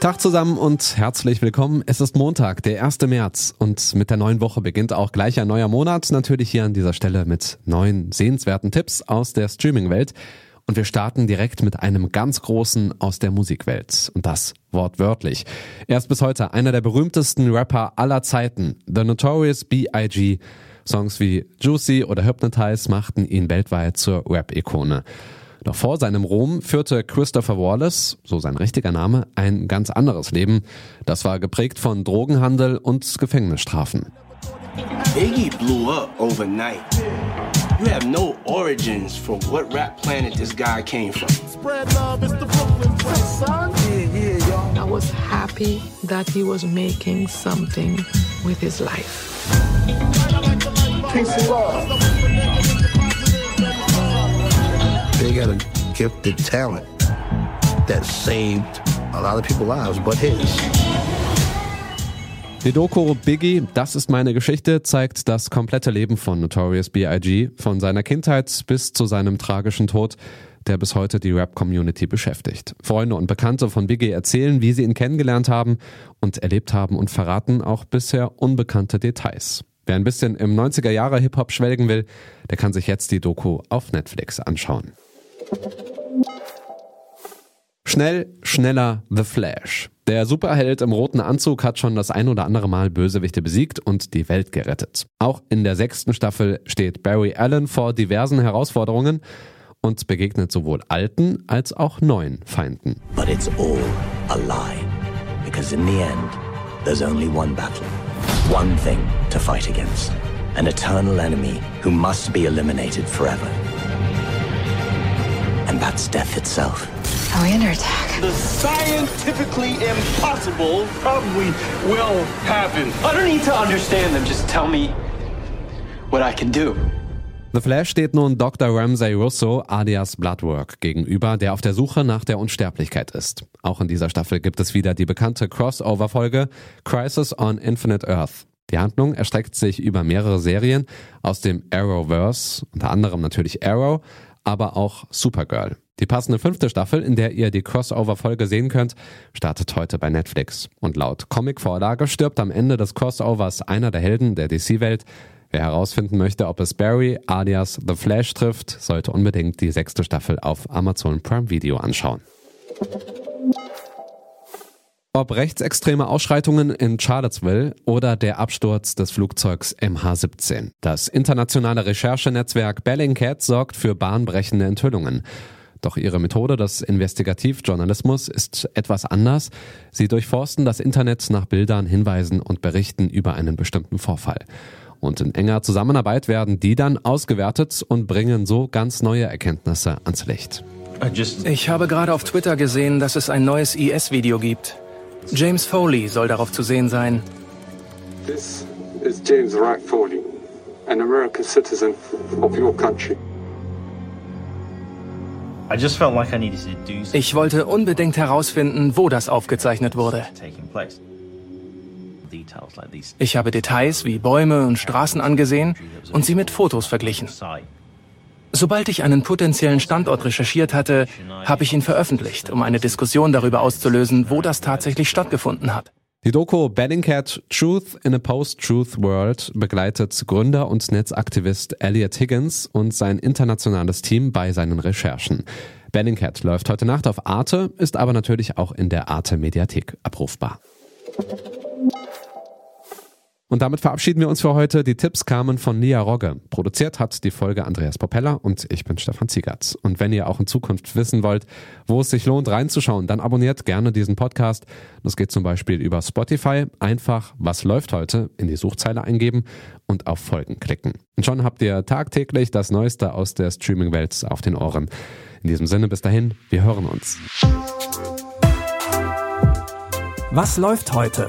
Tag zusammen und herzlich willkommen. Es ist Montag, der 1. März und mit der neuen Woche beginnt auch gleich ein neuer Monat. Natürlich hier an dieser Stelle mit neuen sehenswerten Tipps aus der Streaming-Welt. Und wir starten direkt mit einem ganz großen aus der Musikwelt. Und das wortwörtlich. Er ist bis heute einer der berühmtesten Rapper aller Zeiten. The Notorious B.I.G. Songs wie Juicy oder Hypnotize machten ihn weltweit zur Rap-Ikone. Doch vor seinem Ruhm führte Christopher Wallace, so sein richtiger Name, ein ganz anderes Leben. Das war geprägt von Drogenhandel und Gefängnisstrafen. Biggie blew up overnight. You have no origins for what rap planet this guy came from. Spread love, it's the Brooklyn Prince, son. Yeah, yeah, y'all. I was happy that he was making something with his life. Peace and love. Got a gifted talent that saved a lot of people's lives, but his. Die Doku Biggie, das ist meine Geschichte, zeigt das komplette Leben von Notorious B.I.G., von seiner Kindheit bis zu seinem tragischen Tod, der bis heute die Rap-Community beschäftigt. Freunde und Bekannte von Biggie erzählen, wie sie ihn kennengelernt haben und erlebt haben und verraten auch bisher unbekannte Details. Wer ein bisschen im 90er Jahre Hip-Hop schwelgen will, der kann sich jetzt die Doku auf Netflix anschauen. Schnell, schneller, The Flash. Der Superheld im roten Anzug hat schon das ein oder andere Mal Bösewichte besiegt und die Welt gerettet. Auch in der sechsten Staffel steht Barry Allen vor diversen Herausforderungen und begegnet sowohl alten als auch neuen Feinden. But it's all a lie. Because in the end, there's only one battle. One thing to fight against. An eternal enemy who must be eliminated forever. And that's death itself. Are we under attack? The scientifically impossible probably will happen. I don't need to understand them. Just tell me what I can do. The Flash steht nun Dr. Ramsay Russo alias Bloodwork gegenüber, der auf der Suche nach der Unsterblichkeit ist. Auch in dieser Staffel gibt es wieder die bekannte Crossover-Folge Crisis on Infinite Earth. Die Handlung erstreckt sich über mehrere Serien aus dem Arrowverse, unter anderem natürlich Arrow, aber auch Supergirl. Die passende fünfte Staffel, in der ihr die Crossover-Folge sehen könnt, startet heute bei Netflix. Und laut Comic-Vorlage stirbt am Ende des Crossovers einer der Helden der DC-Welt. Wer herausfinden möchte, ob es Barry alias The Flash trifft, sollte unbedingt die sechste Staffel auf Amazon Prime Video anschauen. Ob rechtsextreme Ausschreitungen in Charlottesville oder der Absturz des Flugzeugs MH17. Das internationale Recherchenetzwerk Bellingcat sorgt für bahnbrechende Enthüllungen. Doch ihre Methode des Investigativjournalismus ist etwas anders. Sie durchforsten das Internet nach Bildern, Hinweisen und Berichten über einen bestimmten Vorfall. Und in enger Zusammenarbeit werden die dann ausgewertet und bringen so ganz neue Erkenntnisse ans Licht. Ich habe gerade auf Twitter gesehen, dass es ein neues IS-Video gibt. James Foley soll darauf zu sehen sein. This is James Wright Foley, an American citizen of your country. Ich wollte unbedingt herausfinden, wo das aufgezeichnet wurde. Ich habe Details wie Bäume und Straßen angesehen und sie mit Fotos verglichen. Sobald ich einen potenziellen Standort recherchiert hatte, habe ich ihn veröffentlicht, um eine Diskussion darüber auszulösen, wo das tatsächlich stattgefunden hat. Die Doku Bellingcat Truth in a Post-Truth World begleitet Gründer und Netzaktivist Elliot Higgins und sein internationales Team bei seinen Recherchen. Bellingcat läuft heute Nacht auf Arte, ist aber natürlich auch in der Arte Mediathek abrufbar. Und damit verabschieden wir uns für heute. Die Tipps kamen von Nia Rogge. Produziert hat die Folge Andreas Propeller und ich bin Stefan Ziegertz. Und wenn ihr auch in Zukunft wissen wollt, wo es sich lohnt reinzuschauen, dann abonniert gerne diesen Podcast. Das geht zum Beispiel über Spotify. Einfach Was läuft heute in die Suchzeile eingeben und auf Folgen klicken. Und schon habt ihr tagtäglich das Neueste aus der Streaming-Welt auf den Ohren. In diesem Sinne, bis dahin, wir hören uns. Was läuft heute?